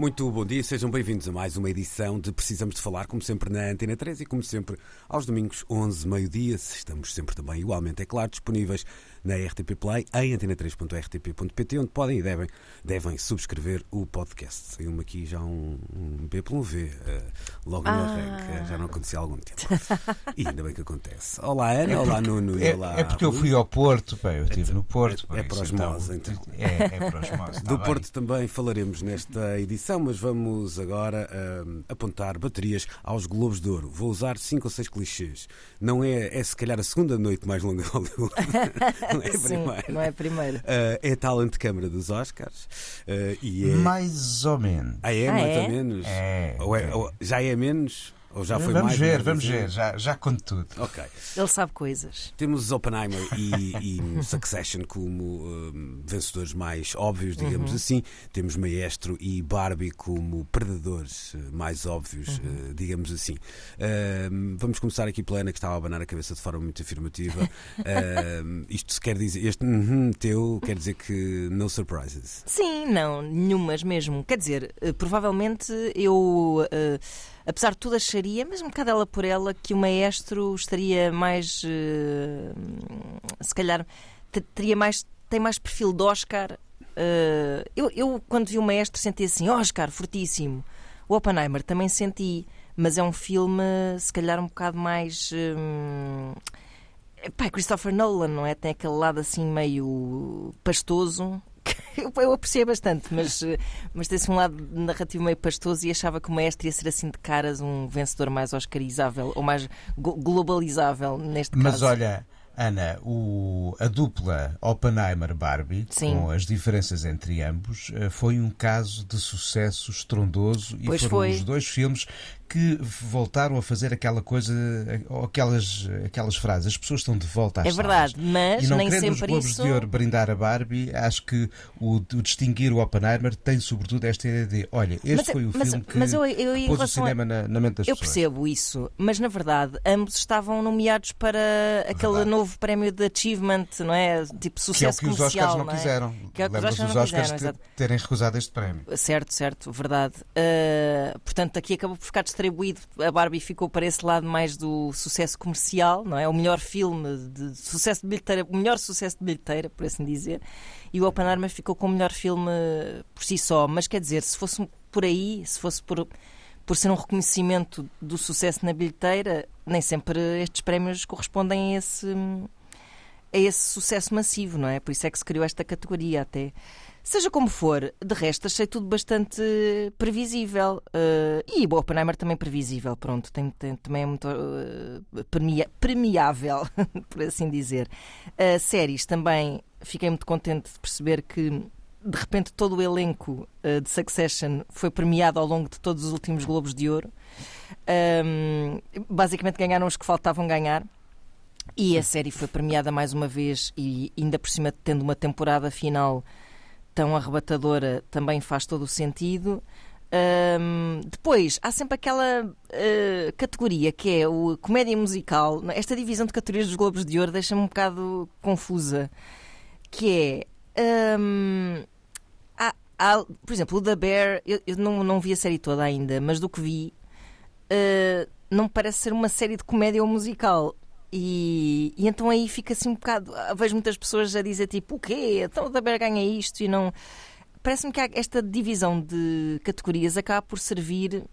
Muito bom dia, sejam bem-vindos a mais uma edição de Precisamos de Falar, como sempre na Antena 3 e como sempre aos domingos 11, meio-dia. Estamos sempre também, igualmente, é claro, disponíveis na RTP Play, em antena3.rtp.pt, onde podem e devem, devem subscrever o podcast. Saiu-me aqui já um, um B pelo V, uh, logo no Ah. arranque, já não acontecia há algum tempo. E ainda bem que acontece. Olá Ana, olá Nuno É, olá é porque eu fui ao Porto, bem, eu estive no Porto. é por para isso, osmose, então. É, é para osmose. Do tá Porto também falaremos nesta edição, mas vamos agora ahm, apontar baterias aos Globos de Ouro. Vou usar cinco ou seis clichês. Não é, é se calhar a segunda noite mais longa de Hollywood. Não é a Sim, primeira. não é a primeira. Ah, é a tal antecâmara dos Oscars. ah, e é... Mais ou menos. Ah, é? Ah, mais é? ou menos? É, Ou é- é. ou já é menos? Ou já foi vamos mais? ver, mais vamos assim? ver, já, já conto tudo. Ok. Ele sabe coisas. Temos Oppenheimer e, e Succession como hum, vencedores mais óbvios, digamos assim. Temos Maestro e Barbie como predadores eh, mais óbvios, eh, digamos assim. Hum, vamos começar aqui pela Ana, que estava a abanar a cabeça de forma muito afirmativa. Hum, isto se quer dizer, este uhum teu quer dizer que no surprises. Sim, não, nenhumas mesmo. Quer dizer, eh, provavelmente eu, apesar de tudo, acharia, mas um bocado ela por ela, que o maestro estaria mais. eh, se calhar te- teria mais. tem mais perfil de Oscar. Eh, eu, eu, quando vi o maestro, senti assim: Oscar, fortíssimo. O Oppenheimer também senti, mas é um filme, se calhar, um bocado mais. hum, Pá, é Christopher Nolan, não é? Tem aquele lado assim meio pastoso. Eu, eu apreciei bastante, mas, eh, mas tem um lado narrativo meio pastoso e achava que o maestro ia ser assim de caras um vencedor mais oscarizável ou mais glo- globalizável neste Mas caso. olha, Ana, o- a dupla Oppenheimer-Barbie, com as diferenças entre ambos, eh, foi um caso de sucesso estrondoso e Pois foram foi. os dois filmes que voltaram a fazer aquela coisa, ou aquelas, aquelas frases. As pessoas estão de volta às É verdade, salas. mas E não nem querendo os sempre Globos isso. de Ouro brindar a Barbie, acho que o, o distinguir o Oppenheimer tem sobretudo esta ideia de olha, este Mas- foi o mas- filme que mas eu- eu, pôs o relação a- cinema na, na mente das Eu pessoas. percebo isso, mas na verdade ambos estavam nomeados para aquele Verdade. novo prémio de achievement, não é? Tipo Que é o sucesso que os comercial. Oscars não não é? quiseram. Que é o que os Oscars os não Oscars quiseram, terem recusado este prémio. Certo, certo, verdade. Uh, portanto, aqui acabou por ficar distribuído. A Barbie ficou para esse lado mais do sucesso comercial, não é? O melhor filme de sucesso de bilheteira, o melhor sucesso de bilheteira, por assim dizer. E o Oppenheimer ficou com o melhor filme por si só. Mas quer dizer, se fosse por aí, se fosse por, por ser um reconhecimento do sucesso na bilheteira, nem sempre estes prémios correspondem a esse, a esse sucesso massivo, não é? Por isso é que se criou esta categoria até. Seja como for, de resto achei tudo bastante previsível. eh, e o Oppenheimer também previsível, pronto, tem, tem- também é muito eh, premia- premiável, por assim dizer. Uh, séries também, fiquei muito contente de perceber que de repente todo o elenco eh, de Succession foi premiado ao longo de todos os últimos Globos de Ouro. Um, basicamente ganharam os que faltavam ganhar. E a série foi premiada mais uma vez e ainda por cima tendo uma temporada final tão arrebatadora também faz todo o sentido. Ahm, depois, há sempre aquela ah, categoria que é o comédia musical. Esta divisão de categorias dos Globos de Ouro deixa-me um bocado confusa. Que é. ahm, há- há- por exemplo, o The Bear, eu, eu não, não vi a série toda ainda, mas do que vi, ah, não parece ser uma série de comédia ou musical. E, e então aí fica assim um bocado. ah, Vejo muitas pessoas a dizer tipo, o quê? Então o The Bear ganha isto e não. Parece-me que esta divisão de categorias acaba por servir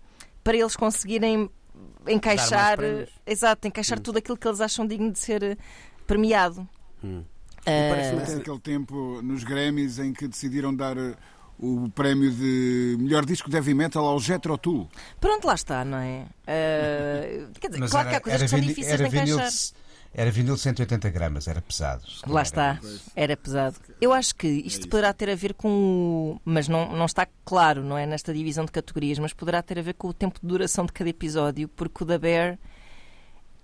para eles conseguirem encaixar. Exato, encaixar tudo aquilo que eles acham digno de ser eh, premiado. Hum. Ah, Parece-me Até aquele tempo nos Grammys em que decidiram dar eh, o prémio de melhor disco de heavy metal ao Jethro Tull. Pronto, lá está, não é? Ah, quer dizer, Mas claro era, que há coisas que são difíceis era de vinil encaixar. Era vinil de 180 gramas, era pesado. Lá está, era pesado. Eu acho que isto poderá ter a ver com o. Mas não, não está claro, não é? Nesta divisão de categorias, mas poderá ter a ver com o tempo de duração de cada episódio, porque o da Bear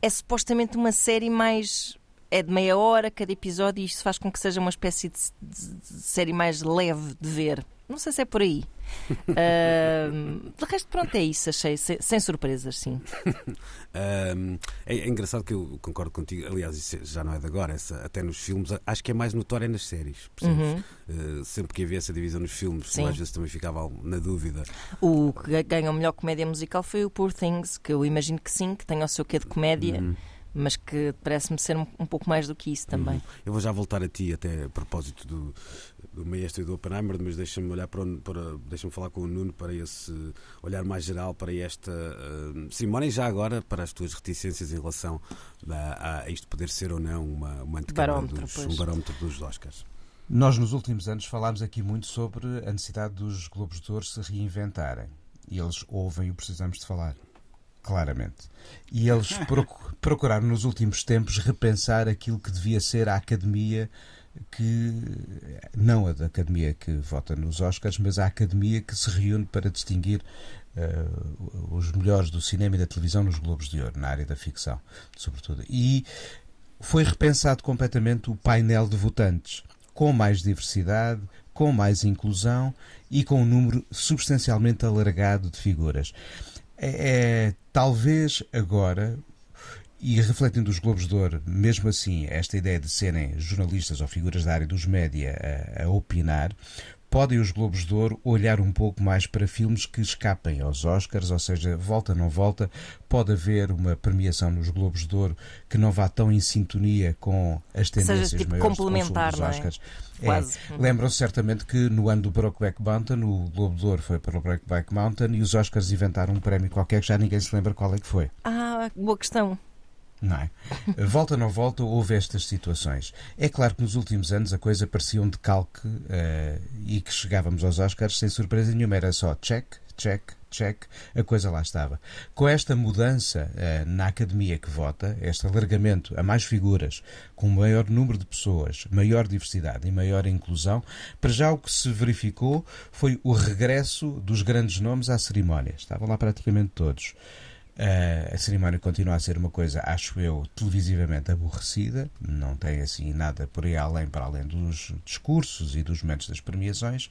é supostamente uma série mais. É de meia hora cada episódio e isto faz com que seja uma espécie de, de- de série mais leve de ver. Não sei se é por aí. Ahm, de resto, pronto, é isso, achei. Sem, sem surpresas, sim. Ahm, é, é engraçado que eu concordo contigo, aliás, isso já não é de agora, essa, até nos filmes, acho que é mais notória nas séries. percebes? Uh, sempre que havia essa divisão nos filmes, Uhum. Sim. às vezes também ficava na dúvida. O que ganhou melhor comédia musical foi o Poor Things, que eu imagino que sim, que tenha o seu quê de comédia, Uhum. Mas que parece-me ser um, um pouco mais do que isso também. Eu vou já voltar a ti, até a propósito do, do Maestro e do Oppenheimer, mas deixa-me olhar para, para deixa-me falar com o Nuno para esse olhar mais geral para esta uh, Simone, e já agora para as tuas reticências em relação a, a isto poder ser ou não uma, uma Barómetro, dos, um barómetro dos Oscars. Nós, nos últimos anos, falámos aqui muito sobre a necessidade dos Globos de Ouro se reinventarem. E eles ouvem o que precisamos de falar. Claramente. E eles procu- procuraram, nos últimos tempos, repensar aquilo que devia ser a academia que. Não a da academia que vota nos Oscars, mas a academia que se reúne para distinguir eh, os melhores do cinema e da televisão nos Globos de Ouro, na área da ficção, sobretudo. E foi repensado completamente o painel de votantes, com mais diversidade, com mais inclusão e com um número substancialmente alargado de figuras. É, é, talvez agora, e refletindo os Globos de Ouro, mesmo assim, esta ideia de serem jornalistas ou figuras da área dos média a, a opinar, podem os Globos de Ouro olhar um pouco mais para filmes que escapem aos Oscars, ou seja, volta não volta, pode haver uma premiação nos Globos de Ouro que não vá tão em sintonia com as seja, tendências tipo, maiores complementar, dos é? Oscars. É, Quase. Lembram-se certamente que no ano do Brokeback Mountain o Globo de Ouro foi para o Brokeback Mountain e os Oscars inventaram um prémio qualquer que já ninguém se lembra qual é que foi. Ah, boa questão. Não é? Volta ou não volta, houve estas situações. É claro que nos últimos anos a coisa parecia um decalque eh, e que chegávamos aos Oscars sem surpresa nenhuma. Era só check, check, check, a coisa lá estava. Com esta mudança eh, na academia que vota, este alargamento a mais figuras, com maior número de pessoas, maior diversidade e maior inclusão, para já o que se verificou foi o regresso dos grandes nomes à cerimónia. Estavam lá praticamente todos. Uh, a cerimónia continua a ser uma coisa, acho eu, televisivamente aborrecida, não tem assim nada por aí além, para além dos discursos e dos momentos das premiações,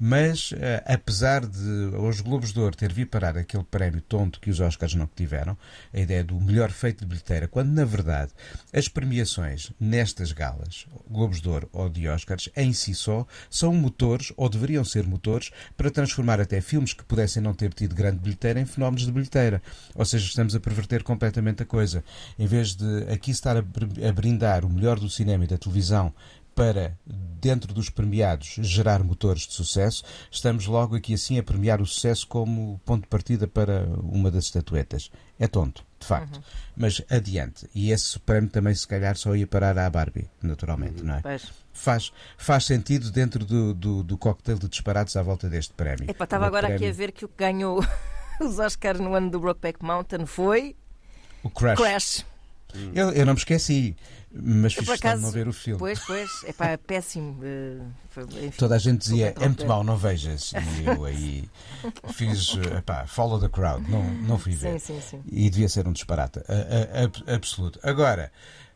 mas uh, apesar de os Globos de Ouro ter vindo parar aquele prémio tonto que os Oscars não tiveram, a ideia do melhor feito de bilheteira, quando na verdade as premiações nestas galas, Globos de Ouro ou de Oscars, em si só, são motores, ou deveriam ser motores, para transformar até filmes que pudessem não ter tido grande bilheteira em fenómenos de bilheteira. Ou seja, estamos a perverter completamente a coisa. Em vez de aqui estar a, br- a brindar o melhor do cinema e da televisão para, dentro dos premiados, gerar motores de sucesso, estamos logo aqui assim a premiar o sucesso como ponto de partida para uma das estatuetas. É tonto, de facto. Mas adiante. E esse prémio também, se calhar, só ia parar à Barbie, naturalmente, não é? Pois. Faz, faz sentido dentro do, do, do cocktail de disparates à volta deste prémio. Epá, estava agora aqui a prémio- ver que o que ganhou os Oscars no ano do Brokeback Mountain foi O Crash. Crash. Eu, eu não me esqueci, mas Eu, fiz questão de acaso, não ver o filme. Pois, pois, é péssimo. eh, foi- enfim. Toda a gente dizia, é muito mau, não vejas. E eu aí fiz, eh, epá, follow the crowd, não, não fui ver. Sim, sim, sim. E devia ser um disparate a- a- ab- absoluto. Agora,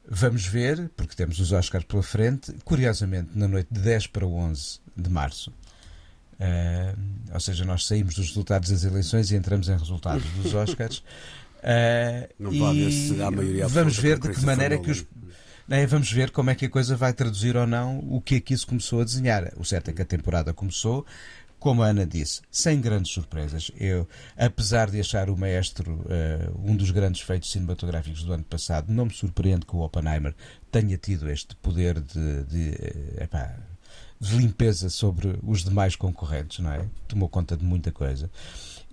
vamos ver, porque temos os Oscars pela frente, curiosamente, na noite de 10 para 11 de março. Eh, ou seja, nós saímos dos resultados das eleições e entramos em resultados dos Oscars. eh, Não se e há maioria vamos ver de que maneira é que os né, Vamos ver como é que a coisa vai traduzir ou não o que é que isso começou a desenhar. O certo é que a temporada começou, como a Ana disse, sem grandes surpresas. Eu, apesar de achar o Maestro eh, um dos grandes feitos cinematográficos do ano passado, não me surpreende que o Oppenheimer tenha tido este poder de, de, epá, de limpeza sobre os demais concorrentes, não é? Tomou conta de muita coisa.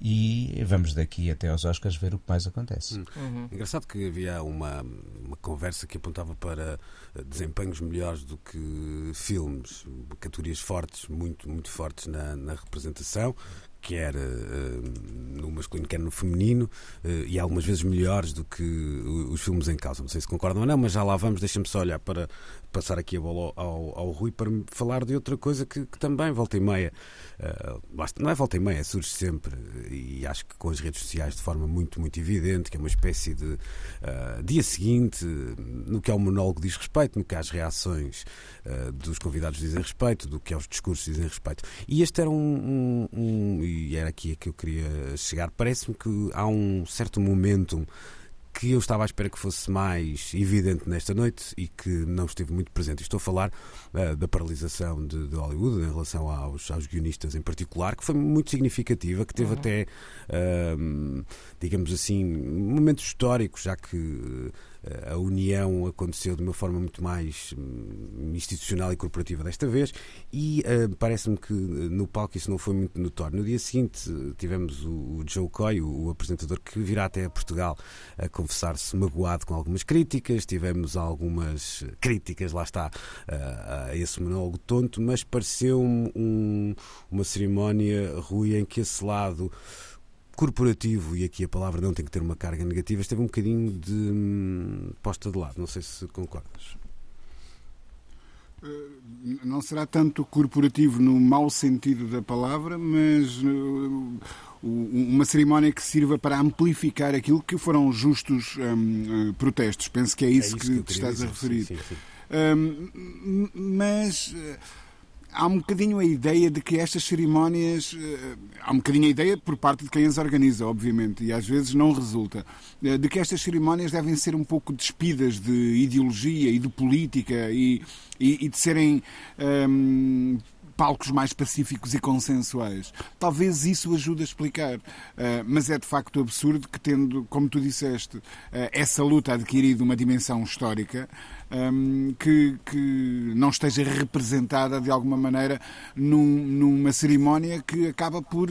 E vamos daqui até aos Oscars ver o que mais acontece. Uhum. Engraçado que havia uma, uma conversa que apontava para eh, desempenhos melhores do que filmes, categorias fortes, muito, muito fortes na, na representação, quer no masculino, quer no feminino, e algumas vezes melhores do que os filmes em causa. Não sei se concordam ou não, mas já lá vamos. Deixem-me só olhar para passar aqui a bola ao, ao Rui para falar de outra coisa que, que também volta e meia, uh, não é volta e meia, surge sempre e acho que com as redes sociais de forma muito, muito evidente, que é uma espécie de uh, dia seguinte, no que ao monólogo diz respeito, no que às reações uh, dos convidados dizem respeito, do que aos discursos dizem respeito. E este era um, um, um e era aqui a que eu queria chegar, parece-me que há um certo momento que eu estava à espera que fosse mais evidente nesta noite e que não esteve muito presente. Estou a falar uh, da paralisação de, de, Hollywood em relação aos, aos guionistas em particular, que foi muito significativa, que teve uhum. até, uh, digamos assim, momentos históricos, já que a união aconteceu de uma forma muito mais hum, institucional e corporativa desta vez e uh, parece-me que no palco isso não foi muito notório. No dia seguinte tivemos o, o Joe Coy, o, o, apresentador, que virá até a Portugal a confessar-se magoado com algumas críticas, tivemos algumas críticas, lá está, uh, a esse monólogo tonto, mas pareceu-me um, uma cerimónia, Rui, em que esse lado corporativo, e aqui a palavra não tem que ter uma carga negativa, esteve um bocadinho de hum, posta de lado. Não sei se concordas. Eh, não será tanto corporativo no mau sentido da palavra, mas eh, uma cerimónia que sirva para amplificar aquilo que foram justos um, eh, protestos. Penso que é isso, é isso que, que, estás dizer. a referir. Sim, sim, sim. Mas há um bocadinho a ideia de que estas cerimónias. Eh, há um bocadinho a ideia por parte de quem as organiza, obviamente, e às vezes não resulta, eh, de que estas cerimónias devem ser um pouco despidas de ideologia e de política e, e, e de serem. Um, palcos mais pacíficos e consensuais. Talvez isso ajude a explicar, mas é de facto absurdo que, tendo, como tu disseste, essa luta adquirido uma dimensão histórica, um, que, que, não esteja representada de alguma maneira num, numa cerimónia que acaba por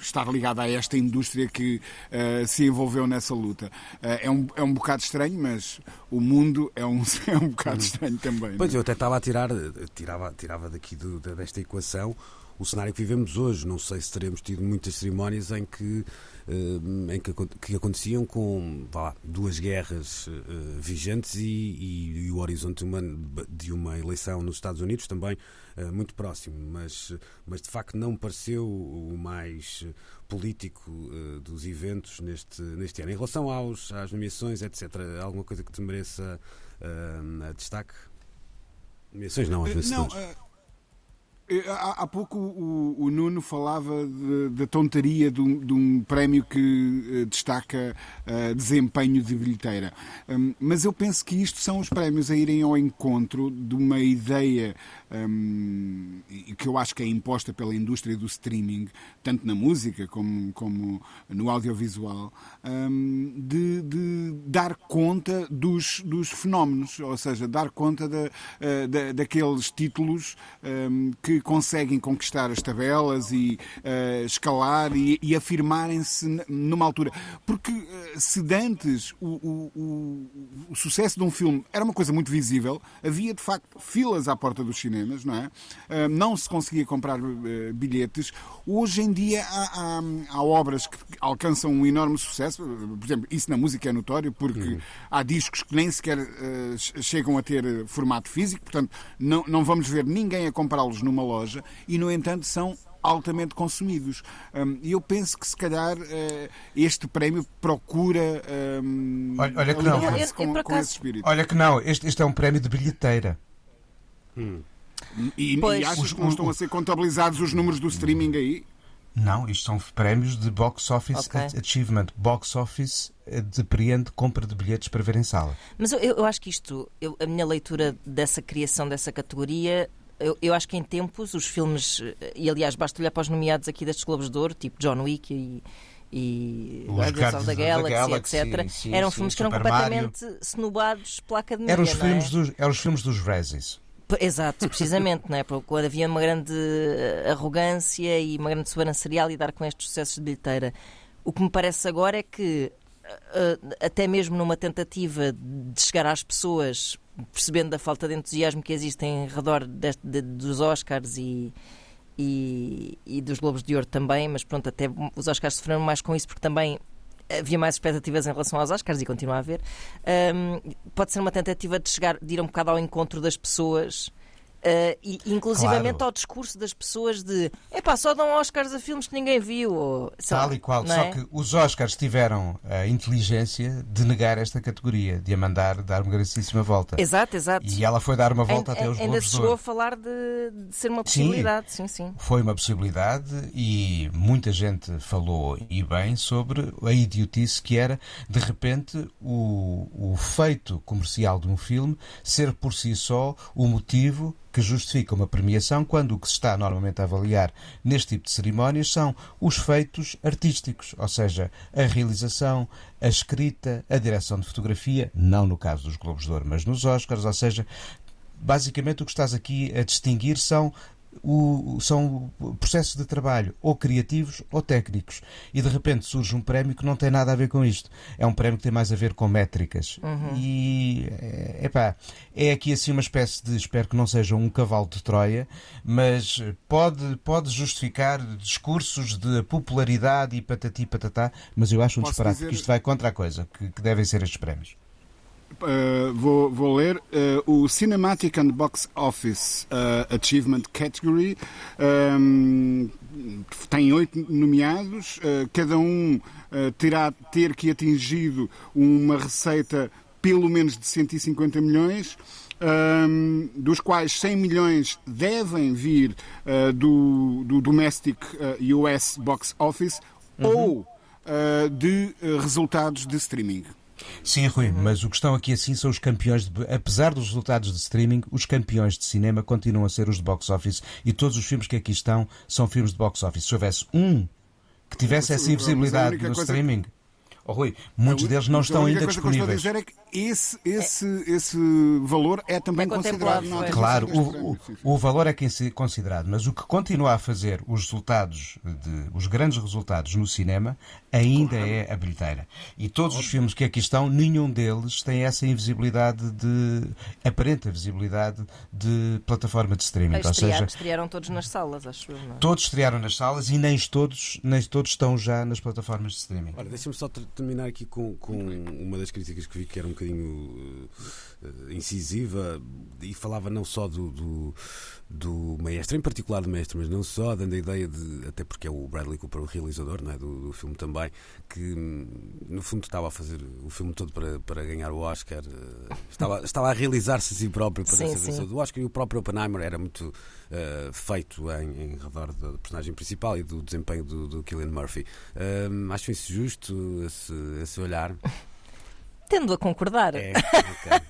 estar ligada a esta indústria que uh, se envolveu nessa luta. Uh, é, um, é um bocado estranho, mas o mundo é um, é um bocado estranho também. Pois, é? eu até estava a tirar, tirava, tirava daqui do, desta equação o cenário que vivemos hoje. Não sei se teremos tido muitas cerimónias em que, uh, em que, que, aconteciam com lá, duas guerras uh, vigentes e, e, e, o horizonte de uma, de uma eleição nos Estados Unidos também uh, muito próximo. Mas, mas de facto não pareceu o mais político dos eventos neste, neste ano. Em relação aos, às nomeações, etc., alguma coisa que te mereça destaque? Nomeações não, às vezes. Não, eh, há, há pouco o, o, Nuno falava da tontaria de um, de um, prémio que uh, destaca uh, desempenho de bilheteira. Um, mas eu penso que isto são os prémios a irem ao encontro de uma ideia um, que eu acho que é imposta pela indústria do streaming, tanto na música como, como no audiovisual, um, de, de, dar conta dos, dos, fenómenos, ou seja, dar conta da, uh, daqueles títulos que conseguem conquistar as tabelas e uh, escalar e, e afirmarem-se numa altura. Porque uh, se dantes o, o, o, o, sucesso de um filme era uma coisa muito visível, havia de facto filas à porta dos cinemas, não é? Uh, não se conseguia comprar bilhetes. Hoje em dia há, há, há, obras que alcançam um enorme sucesso, por exemplo, isso na música é notório, porque uhum. há discos que nem sequer chegam a ter formato físico, portanto, não, não vamos ver ninguém a comprá-los numa loja e, no entanto, são altamente consumidos. Um, e eu penso que, se calhar, este prémio procura um, olha, olha que não. Com, com, esse espírito. Olha que não, este, este é um prémio de bilheteira. Hum. E, e achas que não estão a ser contabilizados os números do streaming aí? Não, isto são prémios de Box Office okay. Achievement. Box Office eh, depreende compra de bilhetes para ver em sala. Mas eu, eu acho que isto, eu, a minha leitura dessa criação dessa categoria eu, eu, acho que em tempos os filmes, e aliás basta olhar para os nomeados aqui destes Globos de Ouro, tipo John Wick e, e Guardians the Galaxy, Galaxy etc. Sim, eram sim, filmes que eram completamente Mario. snobados pela academia. Eram os, filmes é? dos, eram os filmes dos Razzies. Exato, precisamente, não é? Porque havia uma grande eh, arrogância e uma grande sobranceria a lidar com estes sucessos de bilheteira. O que me parece agora é que, eh, eh, até mesmo numa tentativa de chegar às pessoas percebendo a falta de entusiasmo que existe em redor deste, de, dos Oscars e, e, e dos Globos de Ouro também, mas pronto, até os Oscars sofreram mais com isso porque também havia mais expectativas em relação aos Oscars e continua a haver. Um, pode ser uma tentativa de chegar, de ir um bocado ao encontro das pessoas Uh, e, inclusivamente Claro. ao discurso das pessoas de epá, só dão Oscars a filmes que ninguém viu. Ou, lá, Tal e qual. não Só é? que os Oscars tiveram a inteligência de negar esta categoria, de a mandar dar uma grandíssima volta. Exato, exato. E ela foi dar uma volta Ainda- até os Ainda Globos se de chegou a falar de, de ser uma Sim. possibilidade, sim, sim. Foi uma possibilidade e muita gente falou e bem sobre a idiotice que era, de repente, o, o feito comercial de um filme ser por si só o motivo que justifica uma premiação, quando o que se está normalmente a avaliar neste tipo de cerimónias são os feitos artísticos, ou seja, a realização, a escrita, a direção de fotografia, não no caso dos Globos de Ouro, mas nos Oscars, ou seja, basicamente o que estás aqui a distinguir são o- são processos de trabalho ou criativos ou técnicos. E de repente surge um prémio que não tem nada a ver com isto. É um prémio que tem mais a ver com métricas. E é, epá, é aqui assim uma espécie de espero que não seja um cavalo de Troia mas pode, pode justificar discursos de popularidade e patati patatá mas eu acho um Posso disparate dizer- que isto vai contra a coisa que, que devem ser estes prémios Uh, vou, vou ler uh, o Cinematic and Box Office uh, Achievement Category. um, tem oito nomeados, cada um terá ter que atingido uma receita pelo menos de 150 milhões. um, dos quais 100 milhões devem vir do, do Domestic US Box Office ou uh, de resultados de streaming. Sim, Rui, mas o que estão aqui assim são os campeões, de, apesar dos resultados de streaming, os campeões de cinema continuam a ser os de box office e todos os filmes que aqui estão são filmes de box office. Se houvesse um que tivesse essa invisibilidade no streaming, oh, Rui, muitos deles não estão ainda disponíveis. É esse, esse, esse valor é também É considerado na pois. atribuição Claro, o, o, o valor é que é considerado, mas o que continua a fazer os resultados, de, os grandes resultados no cinema, ainda é a bilheteira. E todos os filmes que aqui estão, nenhum deles tem essa invisibilidade de. aparente visibilidade de plataforma de streaming. Ou seja, estrearam todos nas salas, acho eu. Não é? todos estrearam nas salas e nem todos, nem todos estão já nas plataformas de streaming. Ora, deixa-me só ter- terminar aqui com, com uma das críticas que vi que era um bocadinho eh, incisiva e falava não só do, do, do maestro, em particular do maestro, mas não só, dando a ideia de, até porque é o Bradley Cooper o realizador não é, do, do filme também, que hum, no fundo estava a fazer o filme todo para, para ganhar o Oscar, eh, estava, estava a realizar-se a si próprio para Sim, ser sim. do Oscar e o próprio Oppenheimer era muito eh, feito em, em redor da personagem principal e do desempenho do, do Killian Murphy. Hum, acho isso justo, esse, esse olhar. Tendo a concordar. É, ok.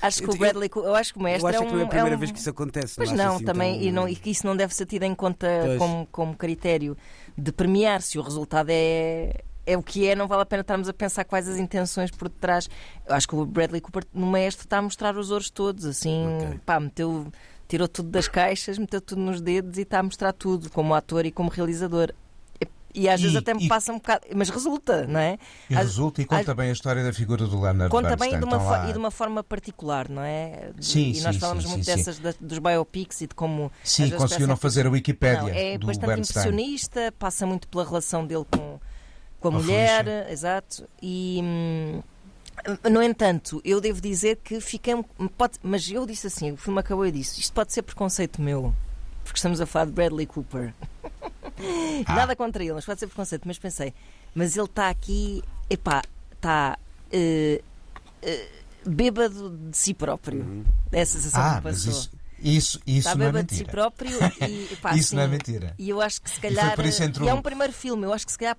Acho que Eu- o Bradley, eu acho que o Eu mestre acho é que um, não é a primeira um- vez que isso acontece. Pois acho não, assim também, tão- e, não, e que isso não deve ser tido em conta Pois. como, como critério de premiar se o resultado é, é o que é, não vale a pena estarmos a pensar quais as intenções por detrás. Eu acho que o Bradley Cooper no Maestro está a mostrar os ouros todos, assim, Ok. pá, meteu, tirou tudo das caixas, meteu tudo nos dedos e está a mostrar tudo, como ator e como realizador. E, e às vezes E- até me passa um bocado, mas resulta, não é? E Às- resulta e conta às- bem a história da figura do Leonard Conta Bernstein. bem e de, uma lá- e de uma forma particular, não é? Sim, e nós sim, falamos sim, muito sim, sim. dessas da- dos biopics e de como. Sim, vezes conseguiram parece- fazer a Wikipédia Não, é do bastante Bernstein. impressionista, passa muito pela relação dele com, com a a mulher, Felicia. exato. E. hum, no entanto, eu devo dizer que fiquei. Pode, mas eu disse assim: o filme acabou e disse: isto pode ser preconceito meu, porque estamos a falar de Bradley Cooper. Ah. Nada contra ele, mas pode ser preconceito. Mas pensei, mas ele está aqui, epá, está eh, eh, bêbado de si próprio. É a sensação Ah, que passou. isso, isso, isso Está não é bêbado de si mentira. próprio e epá, Isso não é assim, mentira. e eu acho que se foi calhar. por isso que entrou. E é um primeiro filme, eu acho que se calhar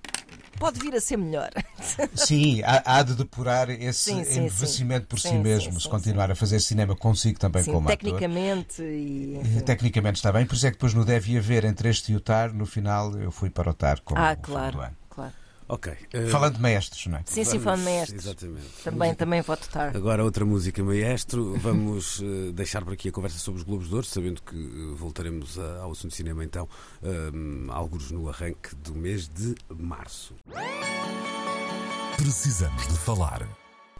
pode vir a ser melhor. Sim, há, há de depurar esse Sim, sim, envelhecimento por sim. si Sim, mesmo, se continuar a fazer cinema consigo também Sim, como ator. tecnicamente e. E enfim. Tecnicamente está bem, por isso é que depois no Deve Haver entre este e o TAR, no final eu fui para o TAR como Ah, claro, do ano. Ok. eh, Falando de maestros, não é? Sim, sim, falando de maestros. Exatamente. Também, Música- também vou votar. Agora outra música maestro. Vamos eh, deixar por aqui a conversa sobre os Globos de Ouro, sabendo que eh, voltaremos a- ao assunto de cinema então, um, alguns no arranque do mês de março. Precisamos de falar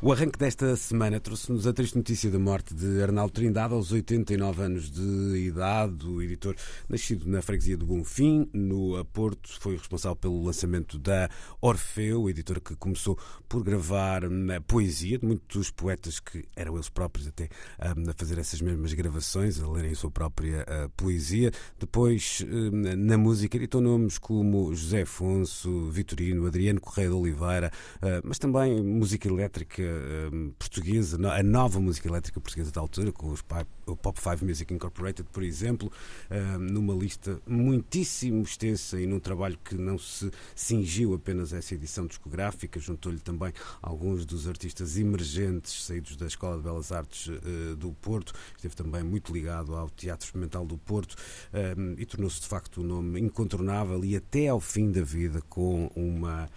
O arranque desta semana trouxe-nos a triste notícia da morte de Arnaldo Trindade aos 89 anos de idade. O editor, nascido na freguesia do Bonfim, no Porto, foi responsável pelo lançamento da Orfeu, editor que começou por gravar a poesia de muitos poetas que eram eles próprios até a fazer essas mesmas gravações, a lerem a sua própria poesia. Depois, na música, editou nomes como José Afonso, Vitorino, Adriano Correia de Oliveira, mas também música elétrica uh, portuguesa, a nova música elétrica portuguesa da altura, com os o Pop 5 Music Incorporated, por exemplo, uh, numa lista muitíssimo extensa e num trabalho que não se cingiu apenas a essa edição discográfica, juntou-lhe também alguns dos artistas emergentes saídos da Escola de Belas Artes uh, do Porto, esteve também muito ligado ao Teatro Experimental do Porto e tornou-se de facto um nome incontornável e até ao fim da vida com uma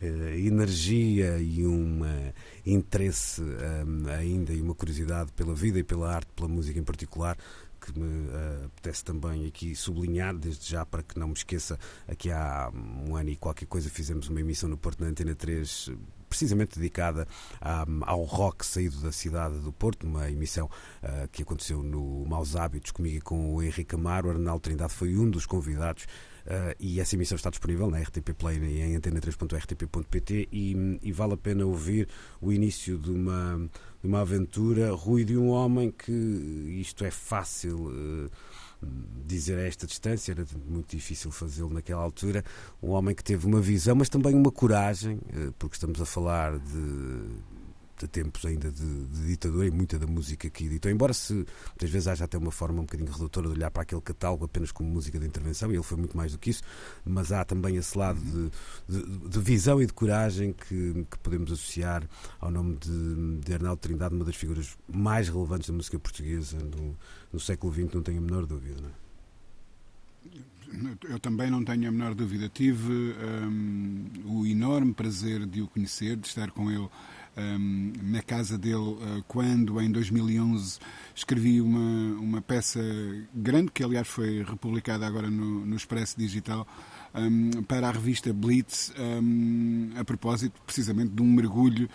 energia e uma interesse um, ainda e uma curiosidade pela vida e pela arte, pela música em particular, que me uh, apetece também aqui sublinhar, desde já para que não me esqueça, aqui há um ano e qualquer coisa fizemos uma emissão no Porto na Antena 3 precisamente dedicada ao rock saído da cidade do Porto, uma emissão uh, que aconteceu no Maus Hábitos comigo e com o Henrique Amaro. O Arnaldo Trindade foi um dos convidados Uh, e essa emissão está disponível na RTP Play e em antena3.rtp.pt e, e, vale a pena ouvir o início de uma, de uma aventura, Rui, de um homem que isto é fácil. Uh, dizer a esta distância, era muito difícil fazê-lo naquela altura. Um homem que teve uma visão, mas também uma coragem, eh, porque estamos a falar de de tempos ainda de, de, ditadura e muita da música que editou. Embora se muitas vezes haja até uma forma um bocadinho redutora de olhar para aquele catálogo apenas como música de intervenção, e ele foi muito mais do que isso, mas há também esse lado de, de, de visão e de coragem que, que podemos associar ao nome de, de Arnaldo Trindade, uma das figuras mais relevantes da música portuguesa no, no século XX, não tenho a menor dúvida. Não é? Eu também não tenho a menor dúvida. Tive um, o enorme prazer de o conhecer, de estar com ele um, na casa dele uh, quando, em 2011, escrevi uma, uma peça grande, que aliás foi republicada agora no, no Expresso Digital, um, para a revista Blitz, um, a propósito precisamente de um mergulho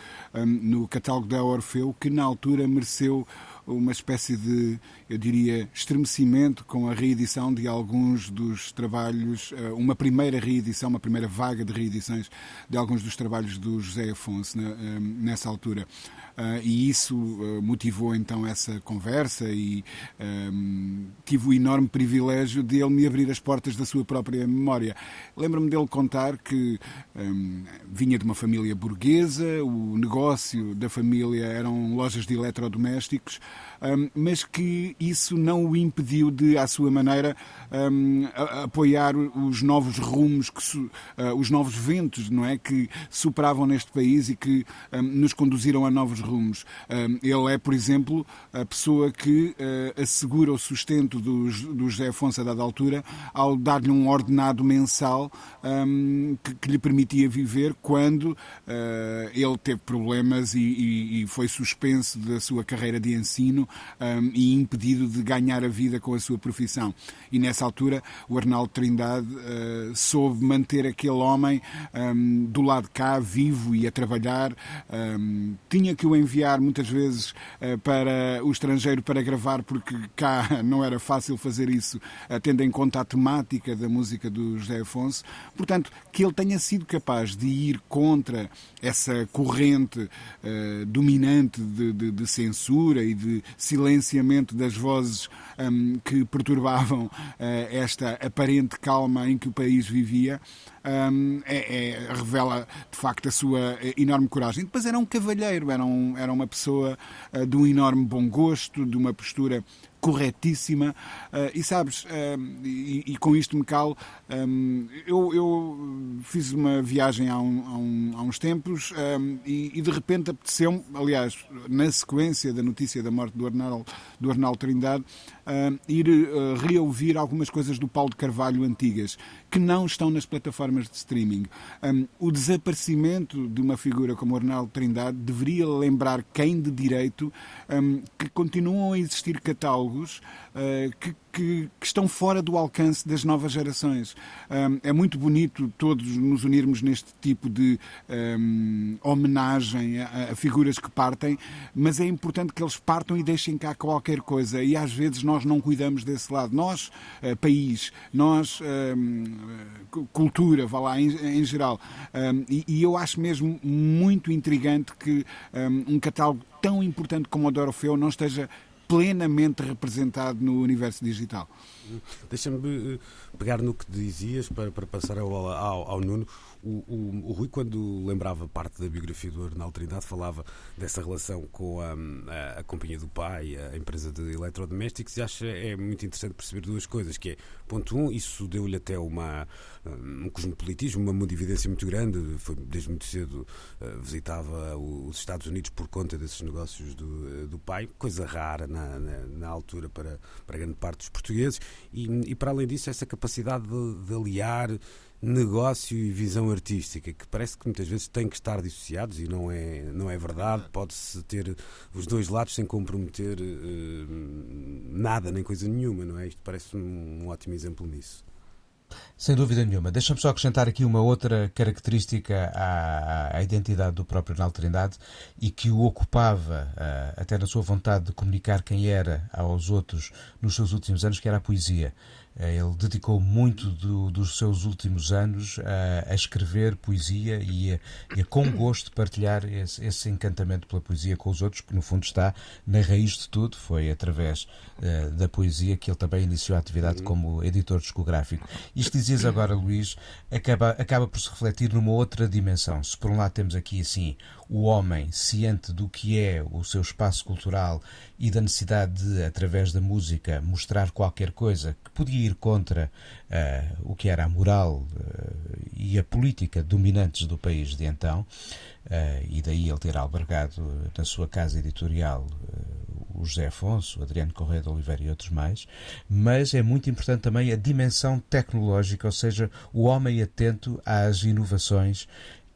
no catálogo da Orfeu, que na altura mereceu uma espécie de, eu diria, estremecimento com a reedição de alguns dos trabalhos, eh, uma primeira reedição, uma primeira vaga de reedições de alguns dos trabalhos do José Afonso eh, nessa altura. Uh, e isso uh, motivou então essa conversa e um, tive o enorme privilégio de ele me abrir as portas da sua própria memória. Lembro-me dele contar que um, vinha de uma família burguesa, o negócio da família eram lojas de eletrodomésticos, mas que isso não o impediu de, à sua maneira, apoiar os novos rumos, que, uh, os novos ventos, não é, que sopravam neste país e que nos conduziram a novos rumos. ele é, por exemplo, a pessoa que uh, assegura o sustento do, do José Afonso a dada altura ao dar-lhe um ordenado mensal que, que, lhe permitia viver quando uh, ele teve problemas e, e, e foi suspenso da sua carreira de ensino um, e impedido de ganhar a vida com a sua profissão. E nessa altura o Arnaldo Trindade uh, soube manter aquele homem um, do lado de cá, vivo e a trabalhar. Um, tinha que o enviar muitas vezes uh, para o estrangeiro para gravar, porque cá não era fácil fazer isso, uh, tendo em conta a temática da música do José Afonso. Portanto, que ele tenha sido capaz de ir contra essa corrente dominante de, de, de censura e de silenciamento das vozes um, que perturbavam uh, esta aparente calma em que o país vivia. Um, é, é, revela de facto a sua enorme coragem. Depois era um cavalheiro, era, um, era uma pessoa uh, de um enorme bom gosto, de uma postura corretíssima. Uh, e sabes, uh, e, e, com isto me calo, um, eu, eu, fiz uma viagem há, um, há, um, há uns tempos e, e, de repente apeteceu-me, aliás, na sequência da notícia da morte do Arnaldo, do Arnaldo Trindade, uh, ir uh, reouvir algumas coisas do Paulo de Carvalho antigas, que não estão nas plataformas de streaming. Um, o desaparecimento de uma figura como Arnaldo Trindade deveria lembrar quem de direito um, que continuam a existir catálogos uh, que, que, que, estão fora do alcance das novas gerações. Um, é muito bonito todos nos unirmos neste tipo de homenagem a, a, figuras que partem, mas é importante que eles partam e deixem cá qualquer coisa. E às vezes nós não cuidamos desse lado. Nós, uh, país, nós, uh, cultura, vá lá, em, em geral. Um, e, e, eu acho mesmo muito intrigante que um, um catálogo tão importante como o do Orfeu não esteja plenamente representado no universo digital. Deixa-me eh, pegar no que dizias para, para passar ao, ao, ao Nuno. O, o, o, Rui, quando lembrava parte da biografia do Arnaldo Trindade, falava dessa relação com a, a, a, companhia do pai, a empresa de eletrodomésticos, e acha é muito interessante perceber duas coisas, que é, ponto um, isso deu-lhe até uma, um cosmopolitismo, uma mundividência muito grande, foi desde muito cedo uh, visitava os Estados Unidos por conta desses negócios do, do pai, coisa rara na, na, na altura para, para grande parte dos portugueses, e, e para além disso essa capacidade de, de aliar negócio e visão artística, que parece que muitas vezes têm que estar dissociados e não é, não é verdade. Pode-se ter os dois lados sem comprometer uh, nada, nem coisa nenhuma, não é? Isto parece um, um ótimo exemplo nisso. Sem dúvida nenhuma. Deixa-me só acrescentar aqui uma outra característica à, à identidade do próprio Arnaldo Trindade e que o ocupava uh, até na sua vontade de comunicar quem era aos outros nos seus últimos anos, que era a poesia. Eh, ele dedicou muito do, dos seus últimos anos a, a escrever poesia e a, e a, com gosto, partilhar esse, esse, encantamento pela poesia com os outros, que no fundo está na raiz de tudo. Foi através uh, da poesia que ele também iniciou a atividade uhum. como editor discográfico. Isto dizias agora, Luís, acaba, acaba por se refletir numa outra dimensão. Se por um lado temos aqui assim o homem ciente do que é o seu espaço cultural e da necessidade de, através da música, mostrar qualquer coisa que podia ir contra uh, o que era a moral uh, e a política dominantes do país de então, uh, e daí ele ter albergado na sua casa editorial o José Afonso, o Adriano Correia de Oliveira e outros mais, mas é muito importante também a dimensão tecnológica, ou seja, o homem atento às inovações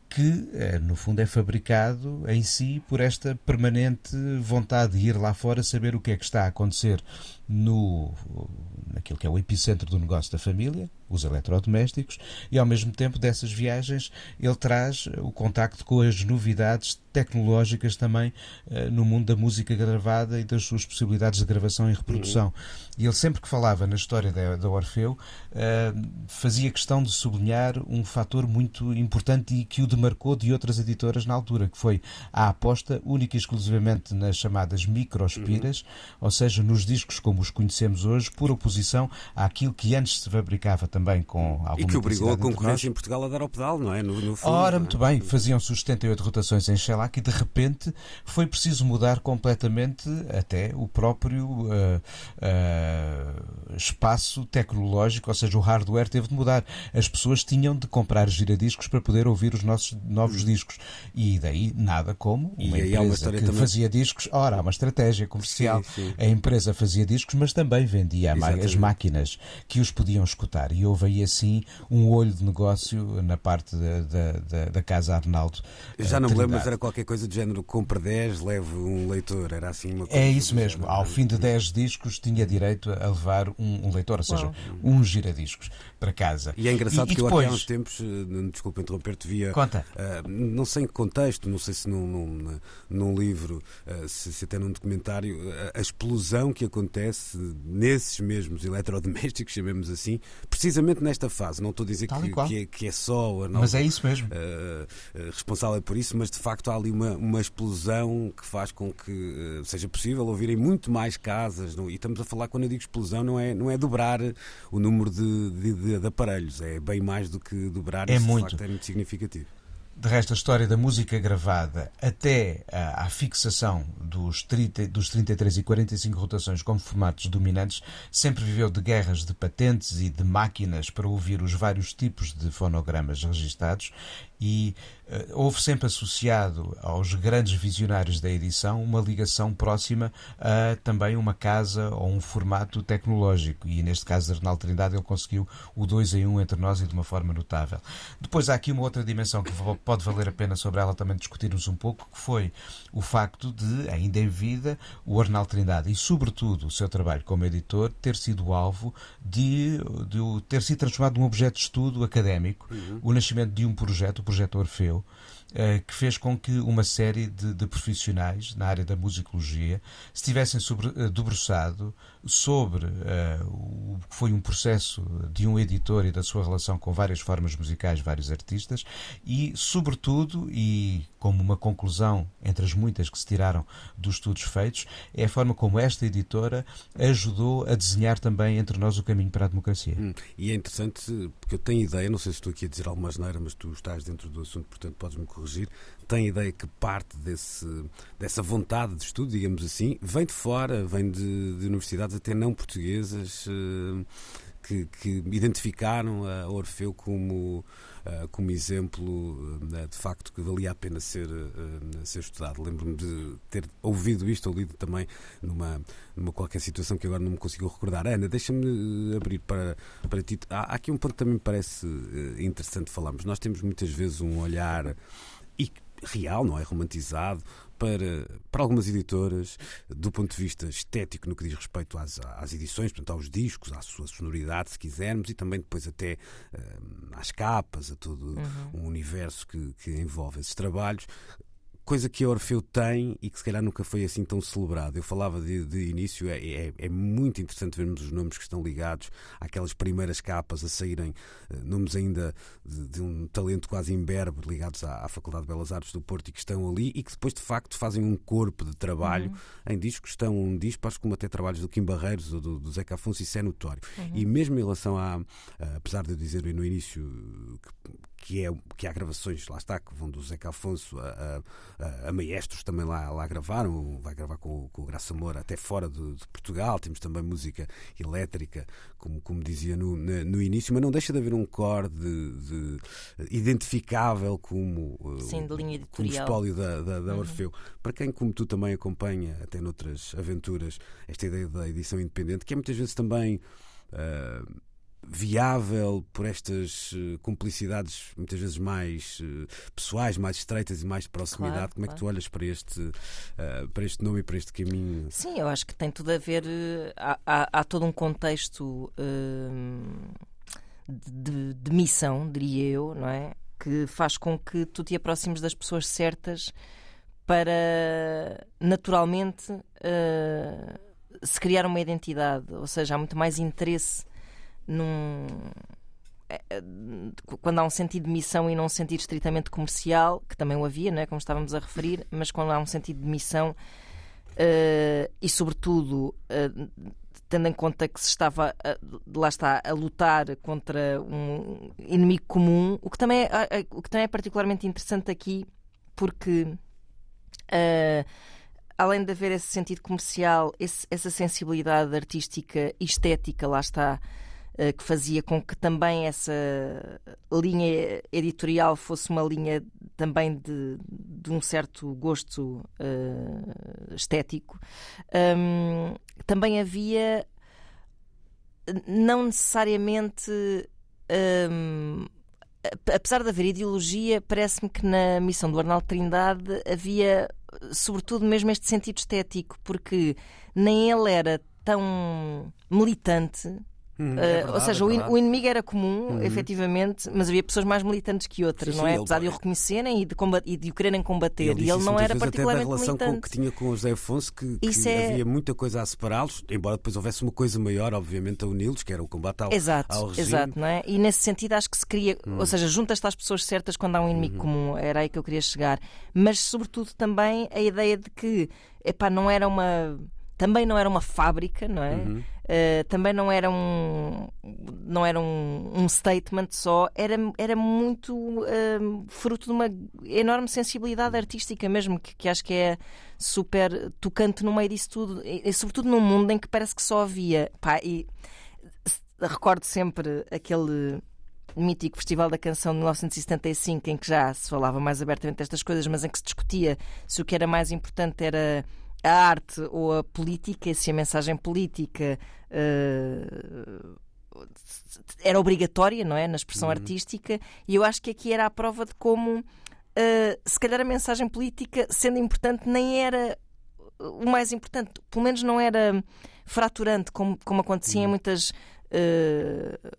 que, eh, no fundo, é fabricado em si por esta permanente vontade de ir lá fora saber o que é que está a acontecer no, naquilo que é o epicentro do negócio da família, os eletrodomésticos, e ao mesmo tempo dessas viagens ele traz o contacto com as novidades tecnológicas também uh, no mundo da música gravada e das suas possibilidades de gravação e reprodução. Uhum. E ele sempre que falava na história da, da Orfeu uh, fazia questão de sublinhar um fator muito importante e que o demarcou de outras editoras na altura, que foi a aposta única e exclusivamente nas chamadas microspiras, uhum. ou seja, nos discos como os conhecemos hoje, por oposição àquilo que antes se fabricava também com alguma E que obrigou a concorrência em Portugal a dar ao pedal, não é? No, no fundo, Ora, muito bem, faziam-se os 78 rotações em Shellac e de repente foi preciso mudar completamente até o próprio uh, uh, espaço tecnológico, ou seja, o hardware teve de mudar. As pessoas tinham de comprar giradiscos para poder ouvir os nossos novos hum. discos. E daí nada como uma e empresa uma que também... fazia discos. Ora, há uma estratégia comercial. Sim, sim. A empresa fazia discos, mas também vendia Exatamente. as máquinas que os podiam escutar. E houve aí assim um olho de negócio na parte da, da, da, da Casa Arnaldo. Eu já não me lembro, mas era qualquer coisa do género: compre 10, leve um leitor. Era assim uma coisa. É isso mesmo. Género. Ao fim de 10 discos, tinha direito a levar um, um leitor, ou seja, um giradiscos para casa. E é engraçado e, que e depois... eu há uns tempos, eh, desculpa interromper-te, via. Conta. Uh, não sei em que contexto, não sei se num, num, num livro, uh, se, se, até num documentário, a, a explosão que acontece nesses mesmos eletrodomésticos, chamemos assim, precisamente nesta fase. Não estou a dizer que, que, é, que, é, só a Mas é isso mesmo. Uh, responsável por isso, mas de facto há ali uma, uma explosão que faz com que seja possível ouvirem muito mais casas. Não? E estamos a falar, quando eu digo explosão, não é, não é dobrar o número de, de de, de, aparelhos. É bem mais do que dobrar. É Isso, muito. De facto, é muito significativo. De resto, a história da música gravada até à, à fixação dos, 30, dos 33 e 45 rotações como formatos dominantes sempre viveu de guerras de patentes e de máquinas para ouvir os vários tipos de fonogramas registados e eh, houve sempre associado aos grandes visionários da edição uma ligação próxima a também uma casa ou um formato tecnológico. E neste caso, Arnaldo Trindade, ele conseguiu o 2 em 1 um entre nós e de uma forma notável. Depois há aqui uma outra dimensão que pode valer a pena sobre ela também discutirmos um pouco, que foi o facto de, ainda em vida, o Arnaldo Trindade e, sobretudo, o seu trabalho como editor ter sido alvo de, de ter sido transformado num objeto de estudo académico, uhum. o nascimento de um projeto, projeto Orfeu, eh, que fez com que uma série de, de, profissionais na área da musicologia se tivessem sobre, uh, debruçado sobre uh, o que foi um processo de um editor e da sua relação com várias formas musicais, vários artistas, e, sobretudo, e como uma conclusão entre as muitas que se tiraram dos estudos feitos, é a forma como esta editora ajudou a desenhar também entre nós o caminho para a democracia. Hum, e é interessante, porque eu tenho ideia, não sei se estou aqui a dizer alguma asneira, mas tu estás dentro do assunto, portanto podes-me corrigir, tem ideia que parte desse, dessa vontade de estudo, digamos assim, vem de fora, vem de, de universidades até não portuguesas eh, que, que, identificaram a Orfeu como, eh, como exemplo eh, de facto que valia a pena ser, ser estudado. Lembro-me de ter ouvido isto ou lido também numa, numa qualquer situação que agora não me consigo recordar. Ana, deixa-me abrir para, para ti. Há, aqui um ponto que também me parece interessante falarmos. Nós temos muitas vezes um olhar e real, não é romantizado, para, para algumas editoras, do ponto de vista estético, no que diz respeito às, às edições, portanto, aos discos, à sua sonoridade, se quisermos, e também depois até uh, às capas, a todo uhum. um universo que, que envolve esses trabalhos coisa que a Orfeu tem e que se calhar nunca foi assim tão celebrado. Eu falava de, de início, é, é, é, muito interessante vermos os nomes que estão ligados àquelas primeiras capas a saírem, uh, nomes ainda de, de, um talento quase imberbe ligados à, à, Faculdade de Belas Artes do Porto e que estão ali e que depois de facto fazem um corpo de trabalho uhum. em discos, estão um disparos como até trabalhos do Kim Barreiros ou do, do Zeca Afonso, isso é notório. Uhum. E mesmo em relação a, apesar de eu dizer no início que, que, é, que há gravações, lá está, que vão do Zeca Afonso a, a, a maestros também lá, lá gravaram, vai gravar com, com o Graça Moura até fora de, de, Portugal, temos também música elétrica, como, como dizia no, no início, mas não deixa de haver um core de, de identificável como, eh, Sim, de linha como espólio da, da, da uhum. Orfeu. Para quem, como tu, também acompanha, até noutras aventuras, esta ideia da edição independente, que é muitas vezes também. Uh, viável por estas uh, cumplicidades muitas vezes mais uh, pessoais, mais estreitas e mais de proximidade. Claro, Como claro. é que tu olhas para este, uh, para este nome e para este caminho? Sim, eu acho que tem tudo a ver. Há, há, há todo um contexto de, de, missão, diria eu, não é? Que faz com que tu te aproximes das pessoas certas para naturalmente se criar uma identidade, ou seja, há muito mais interesse num é, é, quando há um sentido de missão e não um sentido estritamente comercial, que também o havia, né, como estávamos a referir, mas quando há um sentido de missão uh, e, sobretudo, uh, tendo em conta que se estava, lá está, a lutar contra um inimigo comum, o que também é, o que também é particularmente interessante aqui, porque além de haver esse sentido comercial, esse, essa sensibilidade artística e estética, lá está eh, que fazia com que também essa linha editorial fosse uma linha também de, de um certo gosto uh, estético. Um, também havia, não necessariamente. Um, apesar de haver ideologia, parece-me que na missão do Arnaldo Trindade havia, sobretudo, mesmo este sentido estético, porque nem ele era tão militante Hum, é verdade, ou seja, é o, inimigo era comum, uhum. efetivamente, mas havia pessoas mais militantes que outras, sim, não é? Sim, Apesar de o reconhecerem e de, e de o quererem combater. Ele e ele não era particularmente até da relação militante. Com, que tinha com o José Afonso, que, que é... havia muita coisa a separá-los, embora depois houvesse uma coisa maior, obviamente, a uni-los, que era o combate ao, exato, ao regime. Exato, não é? E nesse sentido acho que se cria, hum. ou seja, juntas-te às pessoas certas quando há um inimigo uhum. comum, era aí que eu queria chegar. Mas, sobretudo, também a ideia de que, epá, não era uma também não era uma fábrica, não é? Uhum. Uh, também não era um não era um, um statement só, era, era muito uh, fruto de uma enorme sensibilidade artística mesmo, que, que acho que é super tocante no meio disso tudo, e, e sobretudo num mundo em que parece que só havia. Pá, e recordo sempre aquele mítico Festival da Canção de 1975, em que já se falava mais abertamente destas coisas, mas em que se discutia se o que era mais importante era a arte ou a política, se a mensagem política uh, era obrigatória, não é? Na expressão uhum. artística, e eu acho que aqui era a prova de como, uh, se calhar, a mensagem política, sendo importante, nem era o mais importante, pelo menos não era fraturante, como, como acontecia em uhum. muitas. Uh,